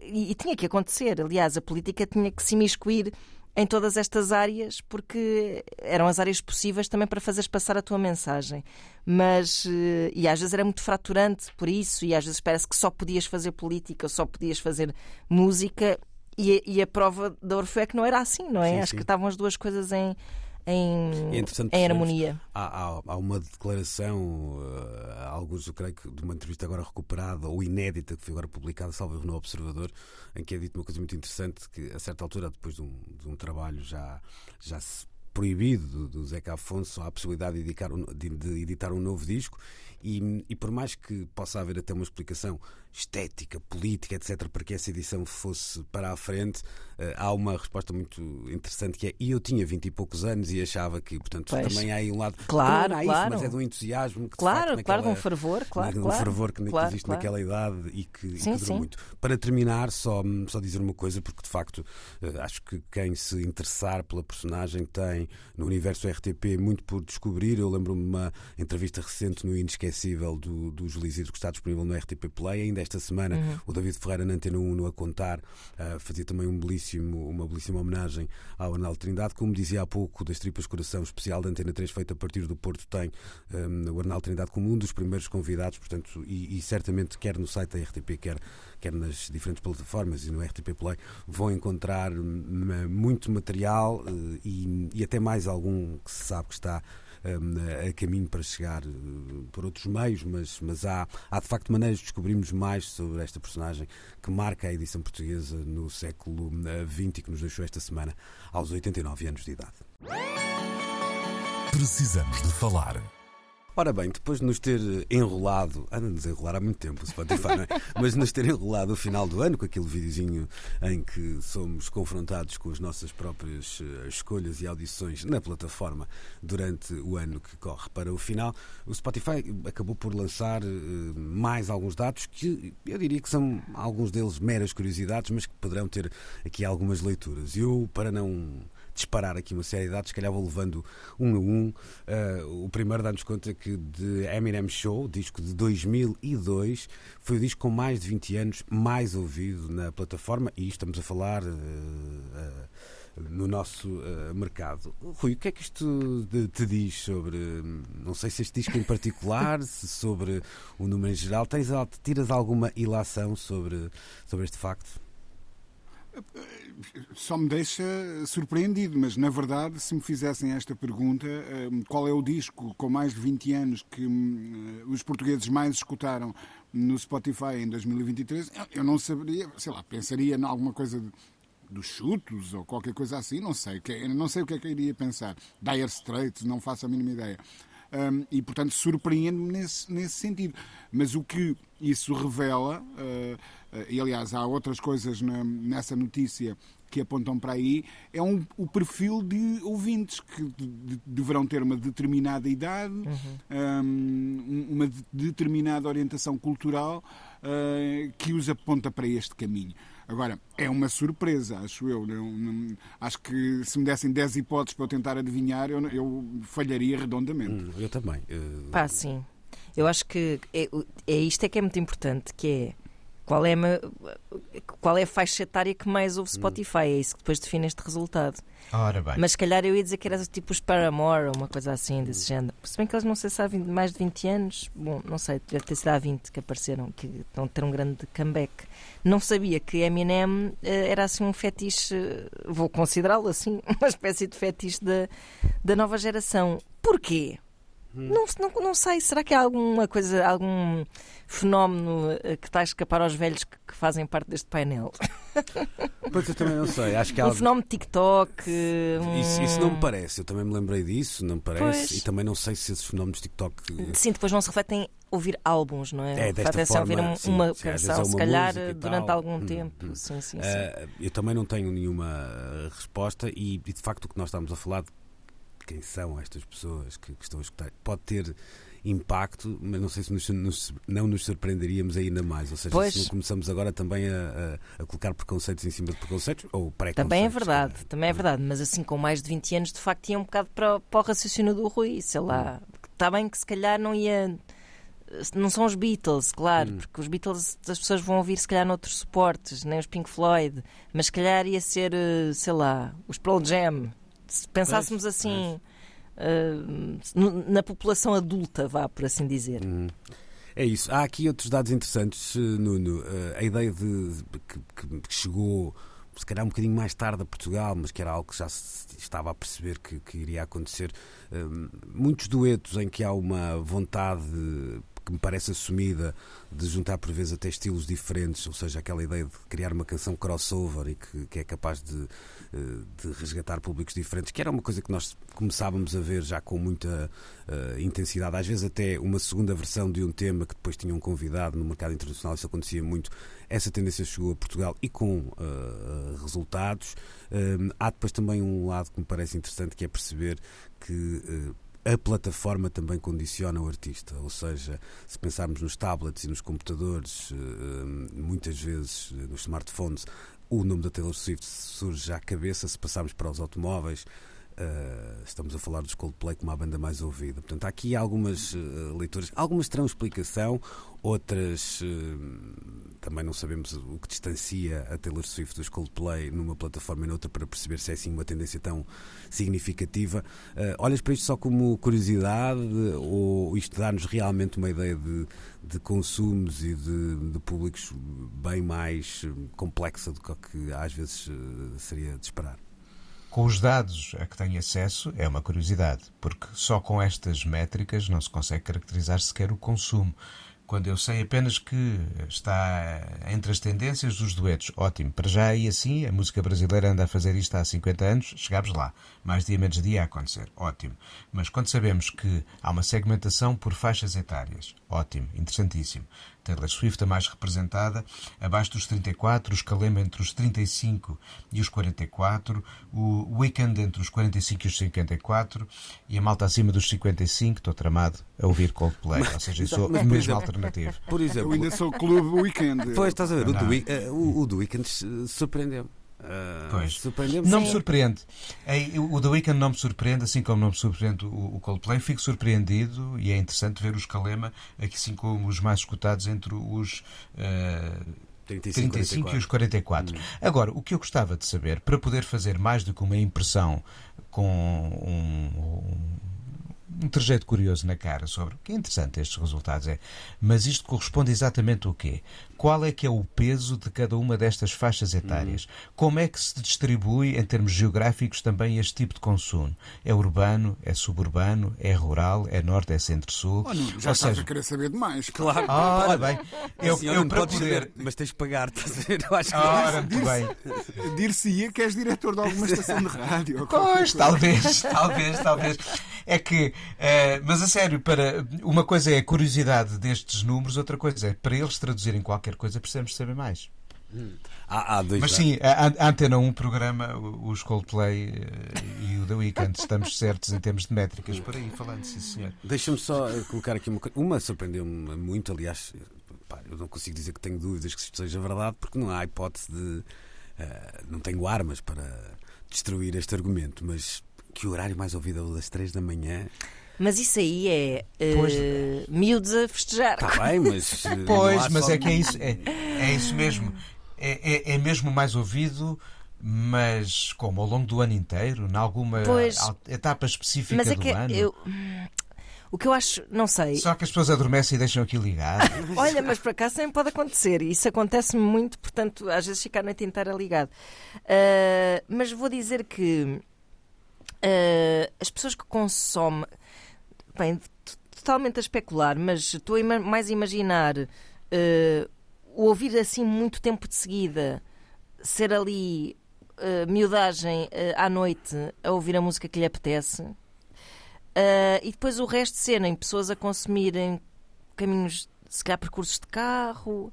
e, e, tinha que acontecer. Aliás, a política tinha que se imiscuir em todas estas áreas, porque eram as áreas possíveis também para fazeres passar a tua mensagem. Mas, uh, e às vezes era muito fraturante por isso, e às vezes parece que só podias fazer política, só podias fazer música, e, e a prova da Orfeu é que não era assim, não é? Sim, Acho sim. que estavam as duas coisas em em, é em harmonia. Há, há, há, uma declaração, uh, alguns eu creio que de uma entrevista agora recuperada ou inédita que foi agora publicada, salvo no Observador, em que é dito uma coisa muito interessante que a certa altura, depois de um, de um trabalho já, já se proibido do, do Zeca Afonso a possibilidade de, editar um, de, de editar um novo disco. E, e, por mais que possa haver até uma explicação estética, política, etc., para que essa edição fosse para a frente, uh, há uma resposta muito interessante que é: e eu tinha vinte e poucos anos e achava que, portanto, pois. também há aí um lado. Claro, não há claro. isso, mas é do entusiasmo que Claro, facto, claro, de um fervor, claro. De um claro, fervor que, claro, existe claro. naquela idade e que, sim, e que durou muito. Para terminar, só, só dizer uma coisa, porque de facto uh, acho que quem se interessar pela personagem tem no universo RTP muito por descobrir. Eu lembro-me de uma entrevista recente no Inesquecível do, do Júlio Isidro, que está disponível no RTP Play. Ainda esta semana, uhum. o David Ferreira na Antena 1 no A Contar uh, fazia também um belíssimo, uma belíssima homenagem ao Arnaldo Trindade. Como dizia há pouco, das Tripas Coração especial da Antena 3, feita a partir do Porto, tem um, o Arnaldo Trindade como um dos primeiros convidados, portanto, e, e certamente quer no site da RTP, quer, quer nas diferentes plataformas e no RTP Play, vão encontrar muito material uh, e, e até mais algum que se sabe que está a caminho para chegar eh, por outros meios, mas, mas há, há de facto maneiras de descobrirmos mais sobre esta personagem que marca a edição portuguesa no século XX eh, e que nos deixou esta semana aos 89 anos de idade. Precisamos de falar. Ora bem, depois de nos ter enrolado, anda-nos a enrolar há muito tempo o Spotify, não é? Mas de nos ter enrolado o final do ano com aquele videozinho em que somos confrontados com as nossas próprias eh, escolhas e audições na plataforma durante o ano que corre para o final, o Spotify acabou por lançar uh, mais alguns dados que eu diria que são alguns deles meras curiosidades, mas que poderão ter aqui algumas leituras. Eu, para não disparar aqui uma série de dados, se calhar vou levando um a um. Uh, o primeiro dá-nos conta que de Eminem Show, disco de 2002, foi o disco com mais de 20 anos mais ouvido na plataforma e estamos a falar. Uh, uh, no nosso uh, mercado. Rui, o que é que isto de, te diz sobre, não sei se este disco em particular, se sobre o número em geral, tens, tiras alguma ilação sobre, sobre este facto? Só me deixa surpreendido, mas na verdade, se me fizessem esta pergunta, hum, qual é o disco com mais de 20 anos que hum, os portugueses mais escutaram no Spotify em 2023, eu não saberia, sei lá, pensaria em alguma coisa dos chutos ou qualquer coisa assim, não sei, não sei o que é que eu iria pensar. Dire Straits, não faço a mínima ideia. Um, e, portanto, surpreende-me nesse, nesse sentido. Mas o que isso revela, uh, e aliás, há outras coisas na, nessa notícia que apontam para aí, é um, o perfil de ouvintes que de, de, deverão ter uma determinada idade, uhum. um, uma de, determinada orientação cultural uh, que os aponta para este caminho. Agora, é uma surpresa, acho eu. Não, não, acho que se me dessem 10 hipóteses para eu tentar adivinhar, eu, eu falharia redondamente. Hum, eu também. Uh... Pá, sim. Eu acho que é, é isto é que é muito importante, que é qual é, a, qual é a faixa etária que mais ouve Spotify? É isso que depois define este resultado. Ora bem. Mas se calhar eu ia dizer que era tipo os Paramore ou uma coisa assim desse género. Se bem que eles não sei se há 20, mais de 20 anos, bom, não sei, deve ter sido há 20 que apareceram, que estão a ter um grande comeback. Não sabia que Eminem eh, era assim um fetiche, vou considerá-lo assim, uma espécie de fetiche da, da nova geração. Porquê? Não, não, não sei, será que há alguma coisa, algum fenómeno eh, que está a escapar aos velhos que, que fazem parte deste painel? Pois eu também não sei. Acho que há Um fenómeno TikTok. eh, um- Isso, isso não me parece, eu também me lembrei disso, não me parece. Pois. E também não sei se esses fenómenos TikTok. Sim, depois não se refletem em ouvir álbuns, não é? É, desta em ouvir forma, um- sim, uma sim, canção, se calhar durante algum Hum, tempo. hum. Sim, sim, sim. Ah, eu também não tenho nenhuma resposta e, e, de facto o que nós estamos a falar de quem são estas pessoas que, que estão a escutar pode ter impacto, mas não sei se nos- nos- não nos surpreenderíamos ainda mais. Ou seja, Pois. se não começamos agora também a, a- a colocar preconceitos em cima de preconceitos ou pré Também é verdade, também é verdade, mas assim com mais de 20 anos de facto ia um bocado para, para o raciocínio do Rui, sei lá, está bem que se calhar não ia. Não são os Beatles, claro, porque os Beatles as pessoas vão ouvir se calhar noutros suportes, nem os Pink Floyd, mas se calhar ia ser, eh, sei lá, os Pearl Jam. Se pensássemos assim eh, no- na população adulta, vá por assim dizer. Hum. É isso. Há aqui outros dados interessantes, Nuno. Eh, A ideia de que, que- chegou, se calhar um bocadinho mais tarde a Portugal, mas que era algo que já se estava a perceber que, que iria acontecer. Eh, Muitos duetos em que há uma vontade que me parece assumida de juntar por vezes até estilos diferentes, ou seja, aquela ideia de criar uma canção crossover e que, que é capaz de, eh, de resgatar públicos diferentes, que era uma coisa que nós começávamos a ver já com muita eh, intensidade, às vezes até uma segunda versão de um tema que depois tinha um convidado no mercado internacional, isso acontecia muito. Essa tendência chegou a Portugal e com eh, resultados. Eh, há depois também um lado que me parece interessante que é perceber que a plataforma também condiciona o artista, ou seja, se pensarmos nos tablets e nos computadores, eh, muitas vezes eh, nos smartphones, o nome da Taylor Swift surge à cabeça. Se passarmos para os automóveis, eh, estamos a falar dos Coldplay como a banda mais ouvida. Portanto, há aqui algumas eh, leituras, algumas terão explicação, outras eh, também não sabemos o que distancia a Taylor Swift dos Coldplay numa plataforma e noutra para perceber se é assim uma tendência tão significativa. Olhas para isto só como curiosidade ou isto dá-nos realmente uma ideia de, de consumos e de, de públicos bem mais complexa do que às vezes seria de esperar? Com os dados a que tenho acesso, é uma curiosidade, porque só com estas métricas não se consegue caracterizar sequer o consumo. Quando eu sei apenas que está entre as tendências dos duetos, ótimo. Para já e assim, a música brasileira anda a fazer isto há 50 anos, chegámos lá. Mais dia menos dia a acontecer, ótimo. Mas quando sabemos que há uma segmentação por faixas etárias, ótimo, interessantíssimo. Taylor Swift a mais representada, abaixo dos 34, os Calema entre os 35 e os 44, o Weekend entre os 45 e os 54 e a malta acima dos 55, estou tramado a ouvir Coldplay, ou seja, eu sou Mas, mesmo exemplo, alternativo. Por Eu exemplo, ainda sou clube weekend. Pois, estás a ver, o do, eh, o, o do Weekend eh, surpreendeu-me. Ah, Pois. Não me surpreende. O The Weeknd não me surpreende, assim como não me surpreende o Coldplay. Fico surpreendido e é interessante ver os Kalema, aqui assim como os mais escutados entre os eh, 35, 35 e os 44. Agora, o que eu gostava de saber, para poder fazer mais do que uma impressão com um, um, um trajeto curioso na cara sobre o que é interessante estes resultados é, mas isto corresponde exatamente ao quê? Qual é que é o peso de cada uma destas faixas etárias? Como é que se distribui em termos geográficos também este tipo de consumo? É urbano, é suburbano, é rural, é norte, é centro-sul? Oh, já Ou estás seja, a querer saber demais. Claro. ah, ora bem, eu, Sim, eu não para poder... saber, mas tens de pagar, estás a ver? Eu acho que Ora, muito bem. Dir-se-ia que és diretor de alguma estação de rádio. Pois, coisa. talvez, talvez, talvez. É que, eh, mas a sério, para uma coisa é a curiosidade destes números, outra coisa é para eles traduzirem qualquer coisa precisamos saber mais. há, há dois Mas sim, a, a Antena 1 programa o- os Coldplay eh, e o The Weeknd, estamos certos em termos de métricas, por aí falando, sim senhor. Deixa-me só eh, colocar aqui uma coisa. Uma surpreendeu-me muito, aliás, pá, eu não consigo dizer que tenho dúvidas que isto seja verdade, porque não há hipótese de. eh, não tenho armas para destruir este argumento, mas que o horário mais ouvido é o das 3 da manhã. Mas isso aí é Pois. eh, miúdos a festejar. Está bem, mas. eh, Pois, mas é que é isso, é, é isso mesmo. É, é, é mesmo mais ouvido, mas como ao longo do ano inteiro, em alguma Pois. etapa específica Mas é do que ano. eu. O que eu acho, não sei. Só que as pessoas adormecem e deixam aqui ligado. Olha, mas por acaso também pode acontecer. Isso acontece-me muito, portanto, às vezes ficar a noite inteira ligado. Ah, mas vou dizer que ah, as pessoas que consomem. Bem, totalmente a especular, mas estou a ima- mais a imaginar o ouvir assim muito tempo de seguida, ser ali eh, miudagem eh, à noite a ouvir a música que lhe apetece, eh, e depois o resto de cena em pessoas a consumirem caminhos, se calhar percursos de carro.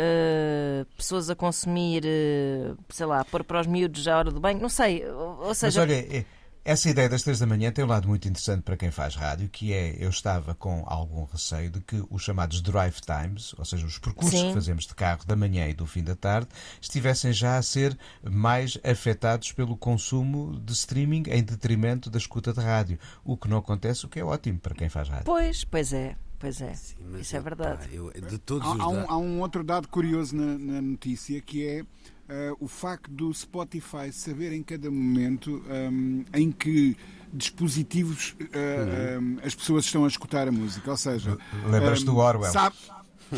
eh, pessoas a consumir, eh, sei lá, pôr para os miúdos à hora do banho, não sei. Ou, ou Mas seja, olha, é- essa ideia das três da manhã tem um lado muito interessante para quem faz rádio, que é, eu estava com algum receio de que os chamados drive times, ou seja, os percursos Sim. que fazemos de carro da manhã e do fim da tarde, estivessem já a ser mais afetados pelo consumo de streaming em detrimento da escuta de rádio. O que não acontece, o que é ótimo para quem faz rádio. Pois, pois é, pois é. Sim, Isso é pá, verdade. eu- de todos Há, os há um, há um outro dado curioso na, na notícia que é eh, o facto do Spotify saber em cada momento ehm, em que dispositivos eh, ehm, as pessoas estão a escutar a música. Ou seja, Lembras-te do ehm, Orwell? sabe-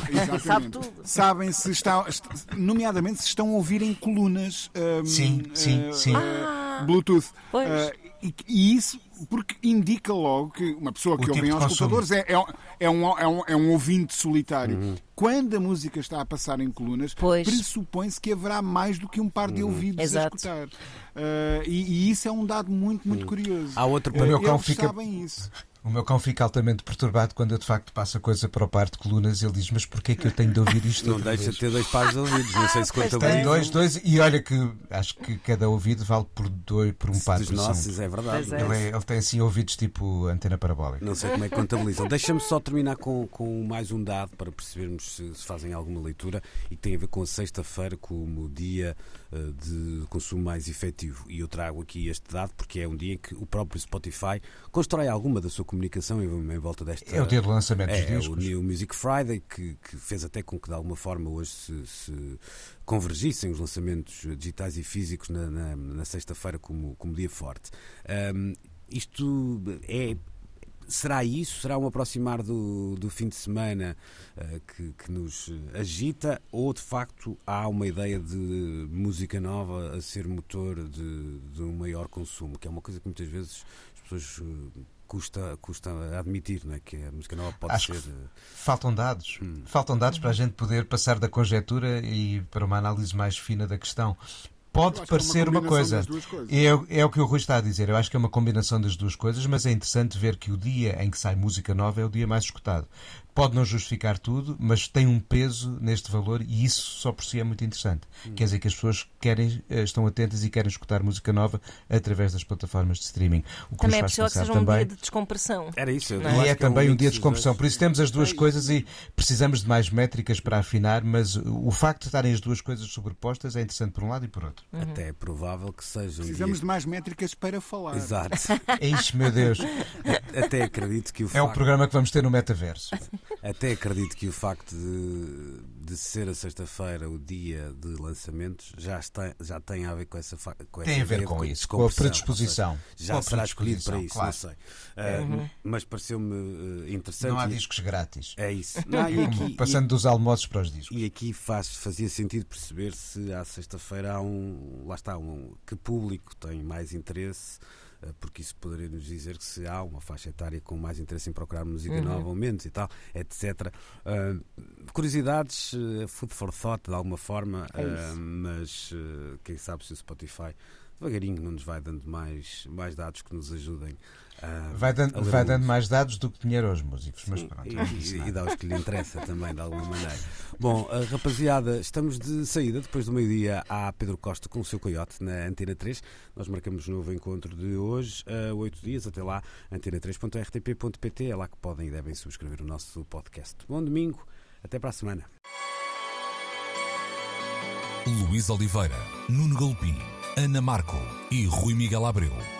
Exatamente. Sabe tudo. Sabem se estão, est- nomeadamente se estão a ouvir em colunas ehm, Sim, sim, eh, sim. eh, Bluetooth. Pois. Eh, e, e isso porque indica logo que uma pessoa que O ouve tipo consumo. auscultadores é, é, um- é, um, é, um, é um ouvinte solitário. Uhum. Quando a música está a passar em colunas, pressupõe-se que haverá mais do que um par Uhum. de ouvidos Exato. a escutar. Eh, e, e isso é um dado muito, muito curioso. Há outro O meu cão fica- sabem isso. O meu cão fica altamente perturbado quando eu de facto passo a coisa para o par de colunas. Ele diz: Mas porquê que eu tenho de ouvir isto? Não deixa vez?" de ter dois pares de ouvidos, não sei se conta Pois Tem bem. dois, dois, e olha que acho que cada ouvido vale por, dois, por um par são- nossos, é verdade. É. Ele, é- ele tem assim ouvidos tipo antena parabólica. Não sei como é que contabilizam. Deixa-me só terminar com, com mais um dado para percebermos se, se fazem alguma leitura e que tem a ver com a sexta-feira como dia eh, de consumo mais efetivo. E eu trago aqui este dado porque é um dia em que o próprio Spotify constrói alguma da sua comunicação em, em volta desta. É o dia do lançamento É, dos é o discos. New Music Friday que, que fez até com que de alguma forma hoje se, se convergissem os lançamentos digitais e físicos na, na- na sexta-feira como, como dia forte. Ahm, isto é. Será isso? Será um aproximar do, do fim de semana ah, que, que nos agita? Ou de facto há uma ideia de música nova a ser motor de, de um maior consumo? Que é uma coisa que muitas vezes as pessoas ah, custa, custa admitir, não é? Que a música nova pode Acho ser. que ah, Faltam dados. Hum. Faltam dados para a gente poder passar da conjectura e para uma análise mais fina da questão. Pode é uma parecer uma, combinação coisa. É, é o que o Rui está a dizer. Eu acho que é uma combinação das duas coisas, mas é interessante ver que o dia em que sai música nova é o dia mais escutado. Pode não justificar tudo, mas tem um peso neste valor e isso só por si é muito interessante. Hum. Quer dizer que as pessoas querem, eh, estão atentas e querem escutar música nova através das plataformas de streaming. O que Também é possível que seja um também... dia de descompressão. Era isso. eu Não acho E que é também um dia de descompressão. Por isso temos as duas É coisas e precisamos de mais métricas para afinar, mas o facto de estarem as duas coisas sobrepostas é interessante por um lado e por outro. Até é provável que seja um Precisamos dia... de mais métricas para falar. Exato. É isto, meu Deus. Até acredito que o É o programa que vamos ter no metaverso. Até acredito que o facto de, de ser a sexta-feira o dia de lançamentos já, está, já tem a ver com essa, com Tem essa a ver com de isso, com a predisposição. seja, Já Com a será escolhido para isso, predisposição, não claro. sei. Ah, Mas pareceu-me ah, interessante. Não há e- discos grátis. É isso. Não, e, Como aqui, Passando dos almoços para os discos. e, e aqui faz, fazia sentido perceber se à sexta-feira há um. Lá está, um, que público tem mais interesse. Ah, Porque isso poderia nos dizer que se há uma faixa etária com mais interesse em procurar música nova ou menos e tal, etc. Ah, curiosidades, ah, food for thought de alguma forma, É mas quem sabe se o Spotify devagarinho não nos vai dando mais, mais dados que nos ajudem. Ah, Vai dando, a vai o dando mais dados do que dinheiro aos músicos, mas Sim, pronto. e, e, dá os que lhe interessa também, de alguma maneira. Bom, ah, rapaziada, estamos de saída. Depois do meio-dia há Pedro Costa com o seu coiote na Antena 3. Nós marcamos um novo encontro de hoje, a oito dias. Até lá, antena3.rtp.pt. É lá que podem e devem subscrever o nosso podcast. Bom domingo, até para a semana. Luís Oliveira, Nuno Galpim, Ana Marco e Rui Miguel Abreu